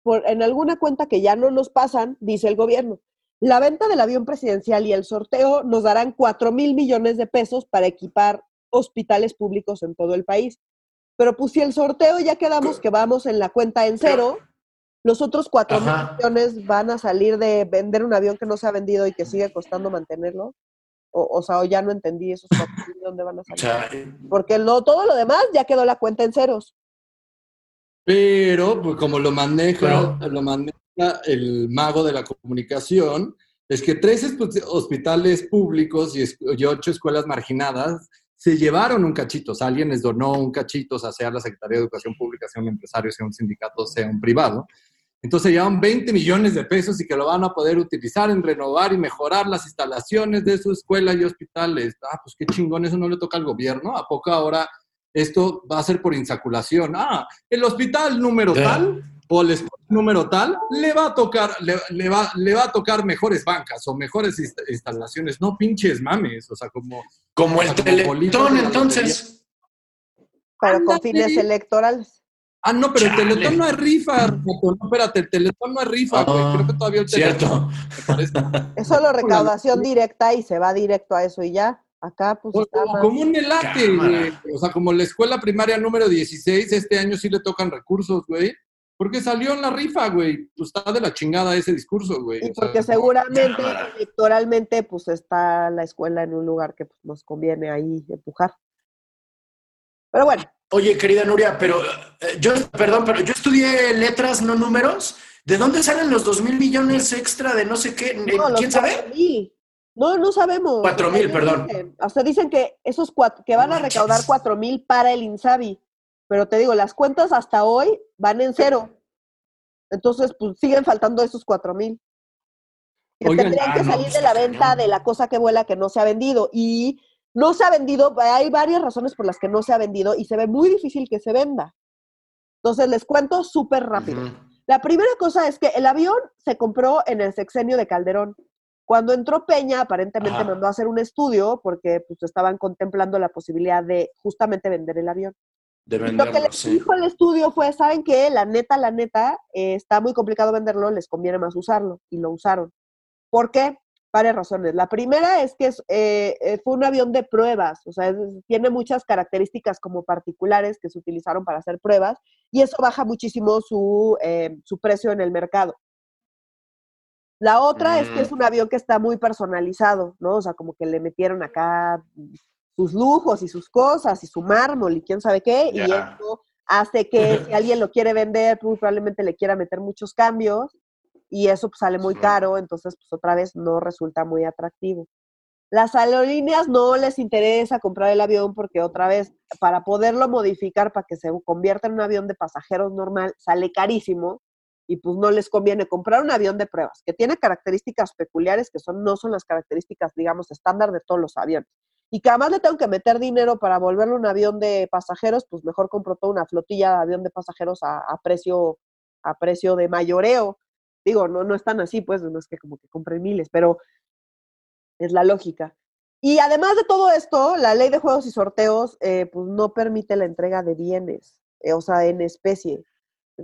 por, en alguna cuenta que ya no nos pasan, dice el gobierno, la venta del avión presidencial y el sorteo nos darán 4 mil millones de pesos para equipar hospitales públicos en todo el país. Pero pues si el sorteo ya quedamos que vamos en la cuenta en cero, los otros 4 mil millones van a salir de vender un avión que no se ha vendido y que sigue costando mantenerlo. O, o sea, o ya no entendí esos 4 mil, ¿de dónde van a salir? Porque no, todo lo demás ya quedó la cuenta en ceros. Pero, pues como lo maneja, Pero- lo maneja el mago de la comunicación, es que tres hospitales públicos y ocho escuelas marginadas se llevaron un cachito. O sea, alguien les donó un cachito, o sea, sea la Secretaría de Educación Pública, sea un empresario, sea un sindicato, sea un privado. Entonces llevan 20 millones de pesos y que lo van a poder utilizar en renovar y mejorar las instalaciones de su escuela y hospitales. Ah, pues qué chingón, eso no le toca al gobierno. ¿A poco ahora esto va a ser por insaculación? Ah, el hospital número tal o el número tal le va a tocar, le, le va, le va a tocar mejores bancas o mejores inst- instalaciones. No pinches mames, o sea, como... como el O sea, teletón, entonces. pero con fines electorales. Ah, no, pero Chale. el teletón no es rifa, no, espérate, el teletón no es rifa, güey. Ah, Creo que todavía el teletón Cierto. me parece. Es solo recaudación directa y se va directo a eso y ya. Acá, pues O- está o más. como un elate, güey. O sea, como la escuela primaria número 16, este año sí le tocan recursos, güey. Porque salió en la rifa, güey. Pues está de la chingada ese discurso, güey. Y O sea, porque seguramente Cámara. electoralmente, pues está la escuela en un lugar que pues, nos conviene ahí empujar. Pero bueno, Oye, querida Nuria, pero eh, yo, perdón, pero yo estudié letras, no números. ¿De dónde salen los dos mil millones extra de no sé qué? No, ¿Quién sabe? 4,000. No, no sabemos. Cuatro mil, perdón. dicen. O sea, dicen que esos cuatro, que van a recaudar cuatro mil para el Insabi. Pero te digo, las cuentas hasta hoy van en cero. Entonces, pues siguen faltando esos cuatro mil. Tendrían ah, que salir pues, de la venta de la cosa que vuela que no se ha vendido. Y no se ha vendido, hay varias razones por las que no se ha vendido y se ve muy difícil que se venda. Entonces, les cuento súper rápido. La primera cosa es que el avión se compró en el sexenio de Calderón. Cuando entró Peña, aparentemente Ajá. mandó a hacer un estudio porque pues, estaban contemplando la posibilidad de justamente vender el avión. De Y Lo que les sí. dijo el estudio fue, ¿saben qué? La neta, la neta, eh, está muy complicado venderlo, les conviene más usarlo. Y lo usaron. ¿Por qué? Varias razones. La primera es que es, eh, eh, fue un avión de pruebas, o sea, es- tiene muchas características como particulares que se utilizaron para hacer pruebas y eso baja muchísimo su, eh, su precio en el mercado. La otra es que Mm. es un avión que está muy personalizado, ¿no? O sea, como que le metieron acá sus lujos y sus cosas y su mármol y quién sabe qué, y eso hace que si alguien lo quiere vender, muy probablemente le quiera meter muchos cambios y eso pues, sale muy caro, entonces pues otra vez no resulta muy atractivo. Las aerolíneas no les interesa comprar el avión porque otra vez, para poderlo modificar para que se convierta en un avión de pasajeros normal, sale carísimo y pues no les conviene comprar un avión de pruebas que tiene características peculiares que son, no son las características, digamos, estándar de todos los aviones. Y que además le tengo que meter dinero para volverlo un avión de pasajeros, pues mejor compro toda una flotilla de avión de pasajeros a, a precio, a precio de mayoreo. Digo, no, no están así, pues, no es que como que compren miles, pero es la lógica. Y además de todo esto, la ley de juegos y sorteos, eh, pues no permite la entrega de bienes, eh, o sea, en especie.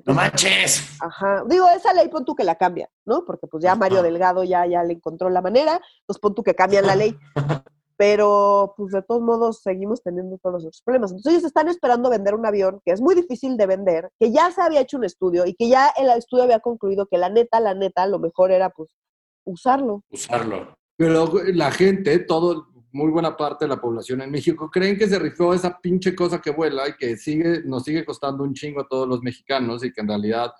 ¡No manches! Ajá. Digo, esa ley pon tú que la cambia, ¿no? Porque pues ya Mario. Delgado ya, ya le encontró la manera, pues pon tú que cambian la ley. Pero pues de todos modos seguimos teniendo todos los otros problemas. Entonces ellos están esperando vender un avión que es muy difícil de vender, que ya se había hecho un estudio y que ya el estudio había concluido que la neta, la neta, lo mejor era pues usarlo. Usarlo. Pero la gente, todo, muy buena parte de la población en México, creen que se rifó esa pinche cosa que vuela y que sigue, nos sigue costando un chingo a todos los mexicanos y que en realidad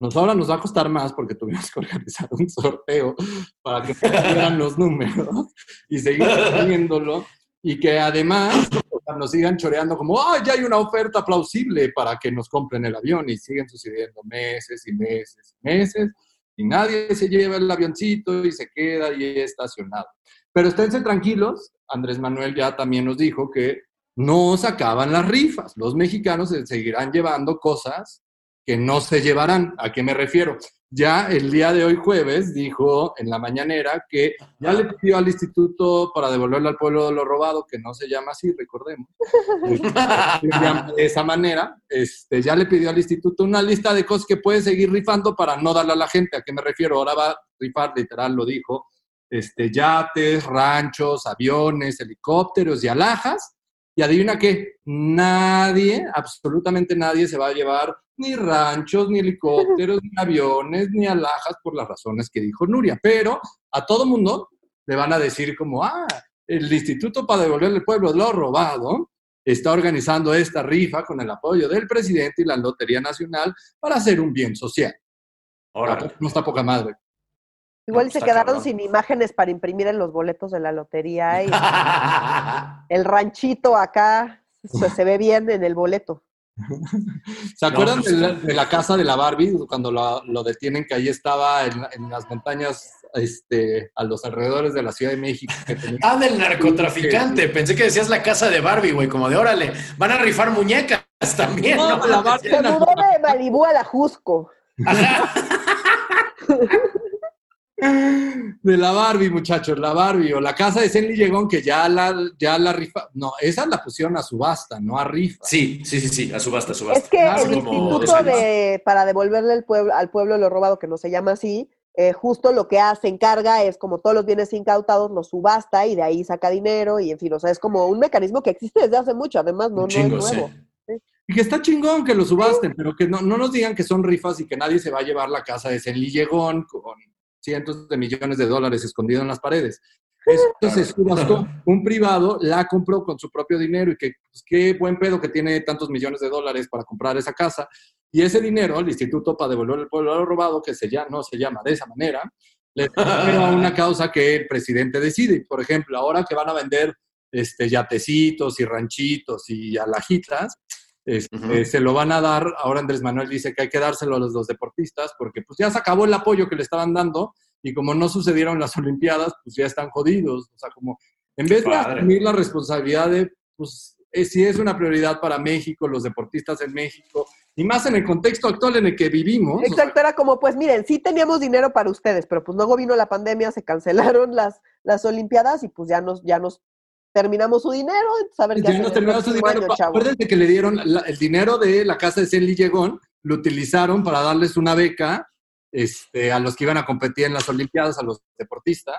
nos ahora nos va a costar más porque tuvimos que organizar un sorteo para que fueran los números y seguir teniéndolo y que además nos sigan choreando como, ah, ya hay una oferta plausible para que nos compren el avión y siguen sucediendo meses y meses y meses y nadie se lleva el avioncito y se queda ahí estacionado. Pero esténse tranquilos, Andrés Manuel ya también nos dijo que no se acaban las rifas. Los mexicanos se seguirán llevando cosas que no se llevarán. ¿A qué me refiero? ya el día de hoy jueves dijo en la mañanera que ya le pidió al instituto para devolverle al pueblo lo robado, que no se llama así, recordemos, de esa manera, este, ya le pidió al instituto una lista de cosas que puede seguir rifando para no darle a la gente. ¿A qué me refiero? Ahora va a rifar, literal lo dijo, este, yates, ranchos, aviones, helicópteros y alhajas. Y adivina qué, nadie, absolutamente nadie se va a llevar ni ranchos, ni helicópteros, ni aviones, ni alhajas por las razones que dijo Nuria. Pero a todo mundo le van a decir como, ah, el Instituto para devolverle al pueblo lo robado está organizando esta rifa con el apoyo del presidente y la Lotería Nacional para hacer un bien social. Ahora, no está poca madre. Igual se quedaron sin imágenes para imprimir en los boletos de la lotería y el ranchito acá se ve bien en el boleto. ¿Se acuerdan pues, de, la, casa de la Barbie cuando lo, detienen que ahí estaba en, las montañas este, a los alrededores de la Ciudad de México? ah, del narcotraficante. Pensé que decías la casa de Barbie, güey, como de órale, van a rifar muñecas también. No, la Barbie Se mudó de Malibú a la Jusco. De la Barbie, muchachos, la Barbie o la casa de Senli Llegón que ya la, ya la rifa. No, esa la pusieron a subasta, no a rifa. Sí, sí, sí, sí, a subasta, a subasta. Es que el instituto de, para devolverle al pueblo, al pueblo lo robado, que no se llama así, eh, justo lo que hace, encarga es como todos los bienes incautados los subasta y de ahí saca dinero y en fin, o sea, es como un mecanismo que existe desde hace mucho, además no, no es nuevo. Y que está chingón que lo subasten, pero que no, no, nos digan que son rifas y que nadie se va a llevar la casa de Senli Llegón con cientos de millones de dólares escondidos en las paredes. Esto se subastó, un privado la compró con su propio dinero y que pues, qué buen pedo que tiene tantos millones de dólares para comprar esa casa. Y ese dinero, el instituto para devolver el pueblo robado, que se llama, no se llama de esa manera, le a una causa que el presidente decide. Por ejemplo, ahora que van a vender este, yatecitos y ranchitos y alajitas, este, se lo van a dar, ahora Andrés Manuel dice que hay que dárselo a los dos deportistas porque pues ya se acabó el apoyo que le estaban dando y como no sucedieron las Olimpiadas, pues ya están jodidos. O sea, como en vez de asumir la responsabilidad de, pues eh, si es una prioridad para México, los deportistas en México, y más en el contexto actual en el que vivimos. Exacto, era como, pues miren, sí teníamos dinero para ustedes, pero pues luego vino la pandemia, se cancelaron las, las Olimpiadas y pues ya nos, ya nos terminamos su dinero, saber qué hacer terminamos su dinero. Acuérdense que le dieron el dinero de la casa de Celly Llegón, lo utilizaron para darles una beca este, a los que iban a competir en las Olimpiadas, a los deportistas.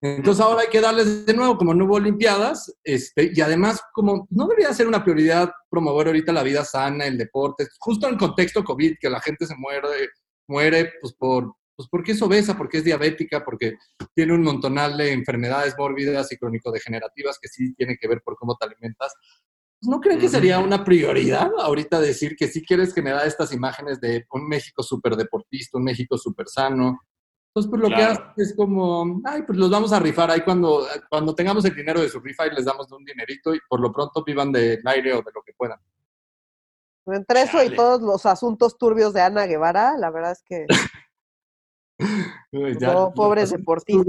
Entonces ahora hay que darles de nuevo, como no hubo Olimpiadas, este, y además como no debería ser una prioridad promover ahorita la vida sana, el deporte, justo en el contexto COVID, que la gente se muere, muere pues por pues porque es obesa, porque es diabética, porque tiene un montonal de enfermedades mórbidas y crónico-degenerativas que sí tienen que ver por cómo te alimentas. Pues, ¿No creen que sería una prioridad ahorita decir que sí quieres generar estas imágenes de un México súper deportista, un México súper sano? Entonces, pues lo que hace es como, ay, pues los vamos a rifar ahí cuando, cuando tengamos el dinero de su rifa y les damos un dinerito y por lo pronto vivan del aire o de lo que puedan. Entre eso y todos los asuntos turbios de Ana Guevara, la verdad es que no, pobres deportistas.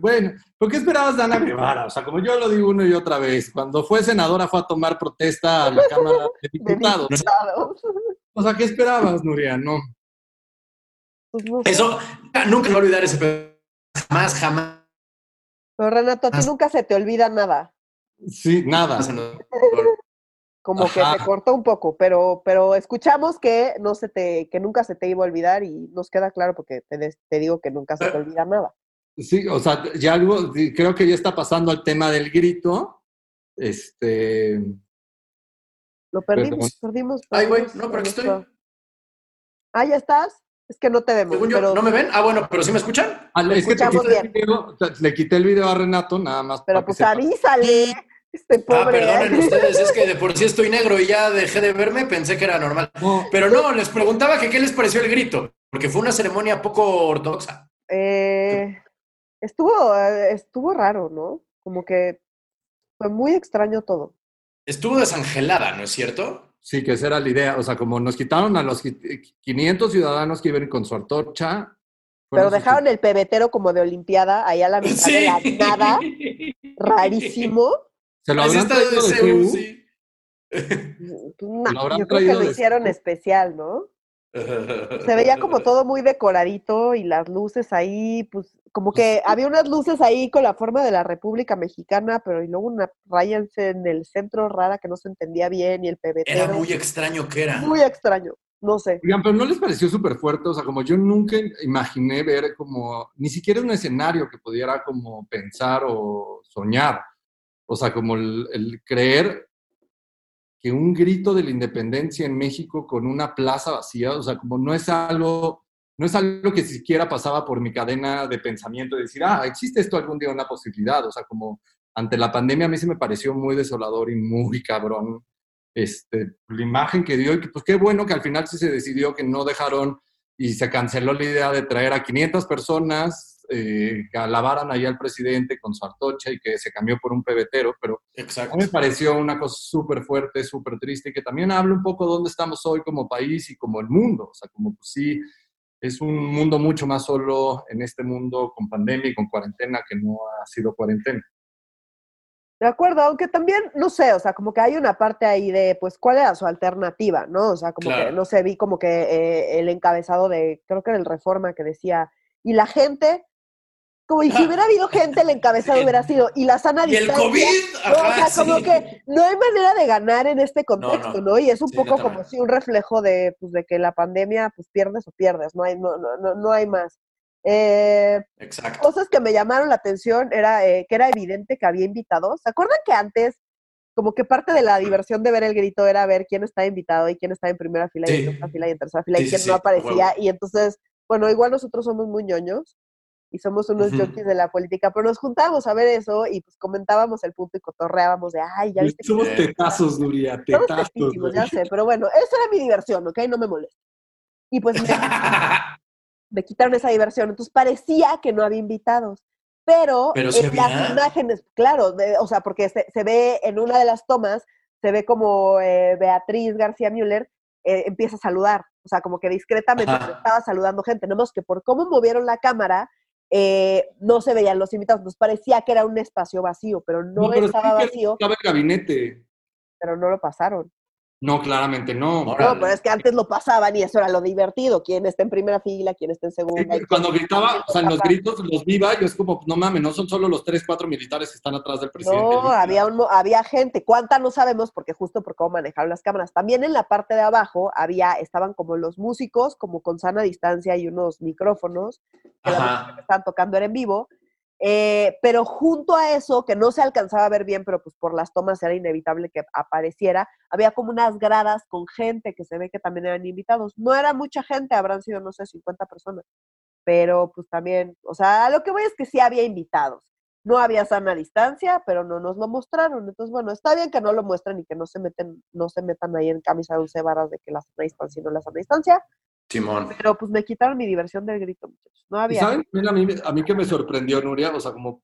Bueno, ¿por qué esperabas de Ana Guevara? O sea, como yo lo digo una y otra vez, cuando fue senadora fue a tomar protesta a la Cámara de Diputados. o sea, ¿qué esperabas, Nuria? No. Pues Eso, nunca voy a olvidar ese Jamás, jamás. Pero Renato, a ti nunca se te olvida nada. Sí, nada como que se cortó un poco, pero, pero escuchamos que no se te, que nunca se te iba a olvidar y nos queda claro porque te, digo que nunca se te olvida nada. Sí, o sea, ya algo, creo que ya está pasando al tema del grito. Este. Lo perdimos, perdimos. Ay, güey, no, pero aquí estoy. Ah, ya estás. Es que no te vemos. ¿no me ven? Ah, bueno, pero ¿sí me escuchan? Ah, es que le quité el video a Renato, nada más. Pero pues avísale. Este ah, pobre. Ah, perdonen ustedes, es que de por sí estoy negro y ya dejé de verme, pensé que era normal. Pero no, les preguntaba que qué les pareció el grito, porque fue una ceremonia poco ortodoxa. Eh, estuvo, eh, estuvo raro, ¿no? Como que fue muy extraño todo. Estuvo desangelada, ¿no es cierto? Sí, que esa era la idea. O sea, como nos quitaron a los 500 ciudadanos que iban con su antorcha. Pero dejaron el pebetero como de Olimpiada, ahí a la mitad de la nada, rarísimo. ¿Se lo habrán traído de Sí. yo creo que lo hicieron especial, ¿no? Se veía como todo muy decoradito y las luces ahí, pues como que había unas luces ahí con la forma de la República Mexicana, pero y luego una raya en el centro rara que no se entendía bien y el pebetero. Era muy extraño que era. Muy extraño, no sé. Oigan, pero ¿no les pareció súper fuerte? O sea, como yo nunca imaginé ver como, ni siquiera un escenario que pudiera como pensar o soñar. O sea, como el, el creer que un grito de la independencia en México con una plaza vacía, o sea, como no es algo no es algo que siquiera pasaba por mi cadena de pensamiento de decir, ah, existe esto algún día una posibilidad. O sea, como ante la pandemia a mí se me pareció muy desolador y muy cabrón este, la imagen que dio y que pues qué bueno que al final sí se decidió que no dejaron y se canceló la idea de traer a 500 personas eh, que alabaran ahí al presidente con su artocha y que se cambió por un pebetero, pero Exacto. a mí me pareció una cosa súper fuerte, súper triste y que también habla un poco de dónde estamos hoy como país y como el mundo. O sea, como pues sí, es un mundo mucho más solo en este mundo con pandemia y con cuarentena que no ha sido cuarentena. De acuerdo, aunque también, no sé, o sea, como que hay una parte ahí de, pues, ¿cuál era su alternativa, no? O sea, como Claro. que, no sé, vi como que eh, el encabezado de, creo que era el Reforma, que decía, y la gente, como, y si hubiera habido gente, el encabezado hubiera sido, y la sana Y el distancia. COVID, No, o ajá, sea, como sí. que no hay manera de ganar en este contexto, ¿no? no. Y es un Sí, poco como no. si un reflejo de, pues, de que la pandemia, pues, pierdes o pierdes, no hay, no, no, no, no hay más. Eh, Exacto. cosas que me llamaron la atención era eh, que era evidente que había invitados. ¿Se acuerdan que antes, como que parte de la diversión de ver el grito era ver quién estaba invitado y quién estaba en primera fila y Sí. en segunda fila y en tercera fila y quién no aparecía? huevo. Y entonces, bueno, igual nosotros somos muy ñoños y somos unos junkies de la política, pero nos juntábamos a ver eso y pues comentábamos el punto y cotorreábamos de, ay, ya viste que Somos Sí. tetazos, Nuria, tetazos. ya sé, pero bueno, esa era mi diversión, ¿ok? No me molesta. Y pues me, me quitaron esa diversión. Entonces parecía que no había invitados. Pero, Pero en las había. imágenes, claro, de- o sea, porque se, se ve en una de las tomas, se ve como eh, Beatriz García Müller eh, empieza a saludar, o sea, como que discretamente Ajá. estaba saludando gente, no más que por cómo movieron la cámara, eh, no se veían los invitados, nos parecía que era un espacio vacío, pero no, pero estaba vacío, Estaba el gabinete. pero no lo pasaron. No, claramente no. No, pero es que antes lo pasaban y eso era lo divertido, quién está en primera fila, quién está en segunda. Cuando gritaba, o sea, en los gritos los viva, yo es como, no mames, no son solo los tres, cuatro militares que están atrás del presidente. No, había, un, había gente. ¿Cuánta no sabemos? Porque justo por cómo manejaron las cámaras. También en la parte de abajo había, estaban como los músicos, como con sana distancia y unos micrófonos, que la que estaban tocando era en vivo. Eh, pero junto a eso, que no se alcanzaba a ver bien, pero pues por las tomas era inevitable que apareciera, había como unas gradas con gente que se ve que también eran invitados. No era mucha gente, habrán sido, no sé, 50 personas. Pero pues también, o sea, lo que voy es que sí había invitados. No había sana distancia, pero no nos lo mostraron. Entonces, bueno, está bien que no lo muestren y que no se meten, no se metan ahí en camisa de once varas de que la sana distancia y no la sana distancia. Simón. Pero pues me quitaron mi diversión del grito, muchachos. No ¿Y había. saben también a mí, a mí que me sorprendió, Nuria? O sea, como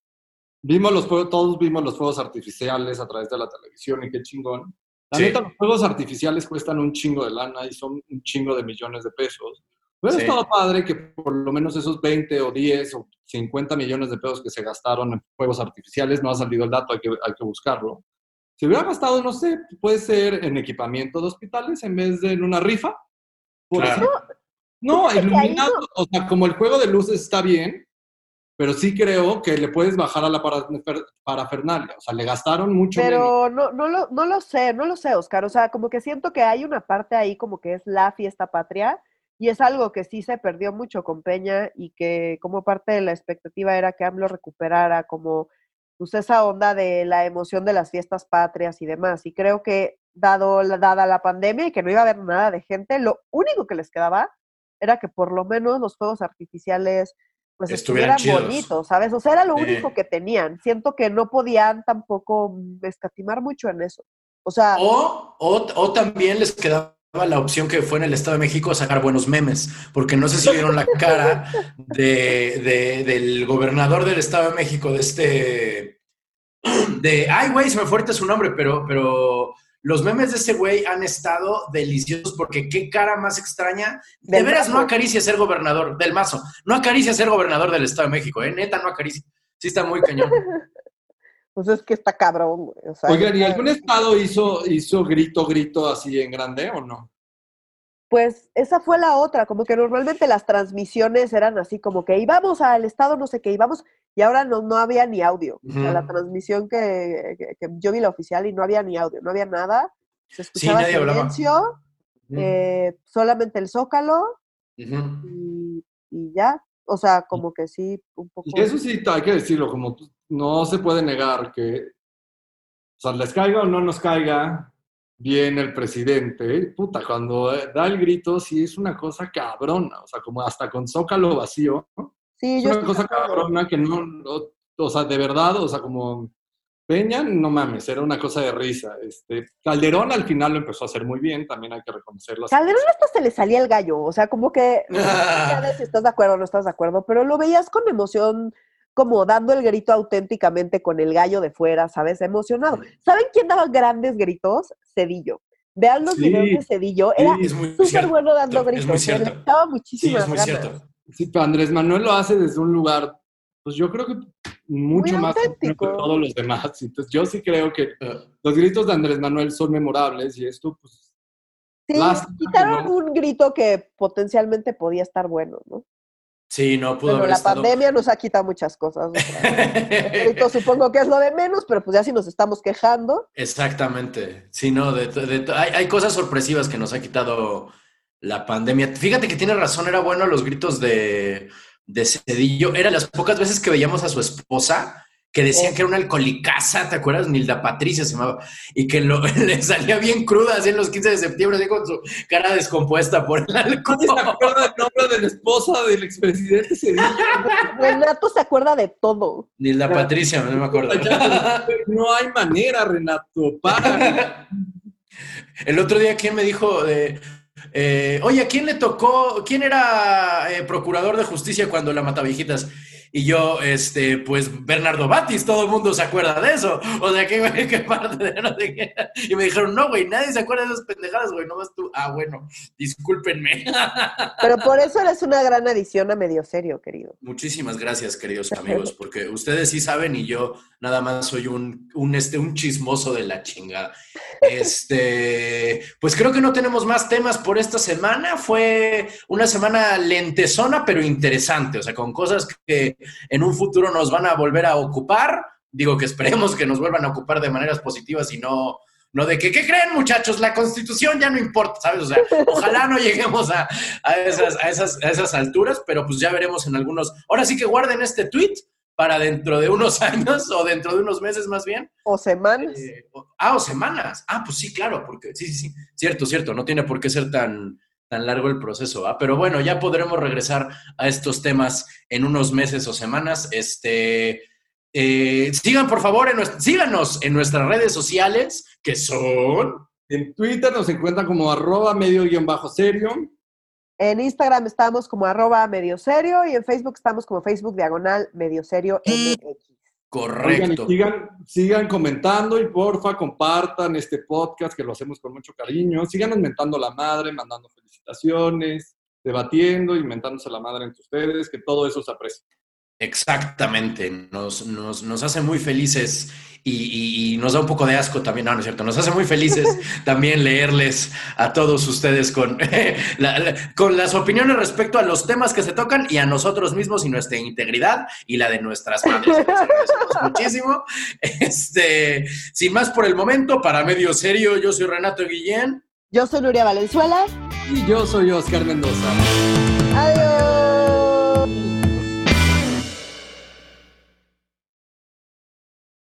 vimos los fuegos, todos vimos los fuegos artificiales a través de la televisión y qué chingón. La Sí. neta, los fuegos artificiales cuestan un chingo de lana y son un chingo de millones de pesos. Hubiera Sí. estado padre que por lo menos esos 20 o 10 o 50 millones de pesos que se gastaron en fuegos artificiales, no ha salido el dato, hay que, hay que buscarlo. Si hubiera gastado, no sé, puede ser en equipamiento de hospitales en vez de en una rifa. Por Claro. No, iluminado, o sea, como el juego de luces está bien, pero sí creo que le puedes bajar a la para- parafernalia. O sea, le gastaron mucho menos. Pero no, no, lo, no lo sé, no lo sé, Oscar. O sea, como que siento que hay una parte ahí como que es la fiesta patria y es algo que sí se perdió mucho con Peña y que como parte de la expectativa era que AMLO recuperara como pues esa onda de la emoción de las fiestas patrias y demás. Y creo que dado dada la pandemia y que no iba a haber nada de gente, lo único que les quedaba era que por lo menos los fuegos artificiales pues Estuvieran bonitos, ¿sabes? O sea, era lo Sí. único que tenían. Siento que no podían tampoco escatimar mucho en eso. O sea, O, o, o también les quedaba la opción que fue en el Estado de México sacar buenos memes, porque no sé si vieron la cara de, de- del gobernador del Estado de México, de este, de, ay, güey, se me fue ahorita su nombre, pero, pero los memes de ese güey han estado deliciosos porque qué cara más extraña. De Del veras, no acaricia ser gobernador del Mazo, no acaricia ser gobernador del Estado de México, ¿eh? Neta, no acaricia. Sí está muy cañón. pues es que está cabrón, güey. O sea, Oigan, ¿y algún estado hizo, hizo grito, grito así en grande o no? Pues esa fue la otra, como que normalmente las transmisiones eran así como que íbamos al estado no sé qué, íbamos, y ahora no, no había ni audio. O sea, la transmisión que, que- que yo vi la oficial y no había ni audio, no había nada. Se Sí, escuchaba hablaba. silencio, eh, solamente el zócalo y, y ya. O sea, como que sí, un poco. Y eso sí, hay que decirlo, como no se puede negar que, o sea, les caiga o no nos caiga bien el presidente, puta, cuando eh, da el grito, sí es una cosa cabrona, o sea, como hasta con zócalo vacío, ¿no? sí, es yo una cosa cabrona que no, no- o sea, de verdad, o sea, como Peña, no mames, era una cosa de risa. Este, Calderón al final lo empezó a hacer muy bien, también hay que reconocerlo. Calderón hasta se le salía el gallo, o sea, como que, ya ves si estás de acuerdo o no estás de acuerdo, pero lo veías con emoción, como dando el grito auténticamente con el gallo de fuera, ¿sabes? Emocionado. ¿Saben quién daba grandes gritos? Cedillo. Vean los Sí. videos de Cedillo, era Sí, Es muy súper bueno dando es muy gritos, cierto. gritaba Sí, muchísimas es muy ganas. cierto. Sí, pero Andrés Manuel lo hace desde un lugar, pues yo creo que mucho Muy más que todos los demás. Entonces yo sí creo que Eh, los gritos de Andrés Manuel son memorables y esto, pues, Sí, quitaron no. un grito que potencialmente podía estar bueno, ¿no? Sí, no pudo haber la estado. pandemia nos ha quitado muchas cosas. supongo que es lo de menos, pero pues ya si nos estamos quejando. Exactamente. Sí, no, de, de- hay, hay cosas sorpresivas que nos ha quitado la pandemia. Fíjate que tiene razón, era bueno los gritos de, de Cedillo. Eran las pocas veces que veíamos a su esposa que decían Oh. que era una alcoholicaza, ¿te acuerdas? Nilda Patricia se llamaba, y que lo- le salía bien cruda así en los 15 de septiembre, así con su cara descompuesta por el alcohol. ¿Nadie se acuerda del nombre de la esposa del expresidente Cedillo? Renato se acuerda de todo. Nilda Patricia, no me acuerdo. No hay manera, Renato, para. El otro día, ¿quién me dijo de, eh, oye, ¿a quién le tocó, quién era eh, procurador de justicia cuando la Matavijitas? Y yo, este, pues Bernardo Batis, todo el mundo se acuerda de eso. O sea, ¿qué, güey, qué parte de no sé qué? Y me dijeron, no, güey, nadie se acuerda de esas pendejadas, güey, nomás tú. Ah, bueno, discúlpenme. Pero por eso eres una gran adición a medio serio, querido. Muchísimas gracias, queridos amigos, porque ustedes sí saben y yo nada más soy un, un, este, un chismoso de la chingada. Este, pues creo que no tenemos más temas por esta semana. Fue una semana lentezona, pero interesante, o sea, con cosas que en un futuro nos van a volver a ocupar. Digo que esperemos que nos vuelvan a ocupar de maneras positivas y no, no de que, ¿qué creen muchachos? La constitución ya no importa, ¿sabes? O sea, ojalá no lleguemos a, a, esas, a, esas, a esas alturas, pero pues ya veremos en algunos. Ahora sí que guarden este tweet para dentro de unos años o dentro de unos meses más bien. O semanas. Eh, o- ah, o semanas. Ah, pues sí, claro, porque sí, sí, sí. Cierto, cierto, no tiene por qué ser tan, tan largo el proceso, ¿ah? Pero bueno, ya podremos regresar a estos temas en unos meses o semanas. Este. eh, sigan por favor, en nuestra- síganos en nuestras redes sociales, que son En Twitter nos encuentran como arroba medio guion bajo serio. En Instagram estamos como arroba medio serio y en Facebook estamos como Facebook diagonal medio serio MX. Oigan, correcto. sigan, sigan comentando y porfa compartan este podcast que lo hacemos con mucho cariño. Sigan mentando la madre, mandando felicitaciones, debatiendo, inventándose la madre entre ustedes, que todo eso se aprecia. Exactamente, nos, nos, nos hace muy felices y, y- y nos da un poco de asco también, no, no es cierto, nos hace muy felices también leerles a todos ustedes con, la- la- con las opiniones respecto a los temas que se tocan y a nosotros mismos y nuestra integridad y la de nuestras madres. Muchísimo. Este, sin más por el momento, para medio serio, yo soy Renato Guillén. Yo soy Nuria Valenzuela. Y yo soy Oscar Mendoza. Adiós.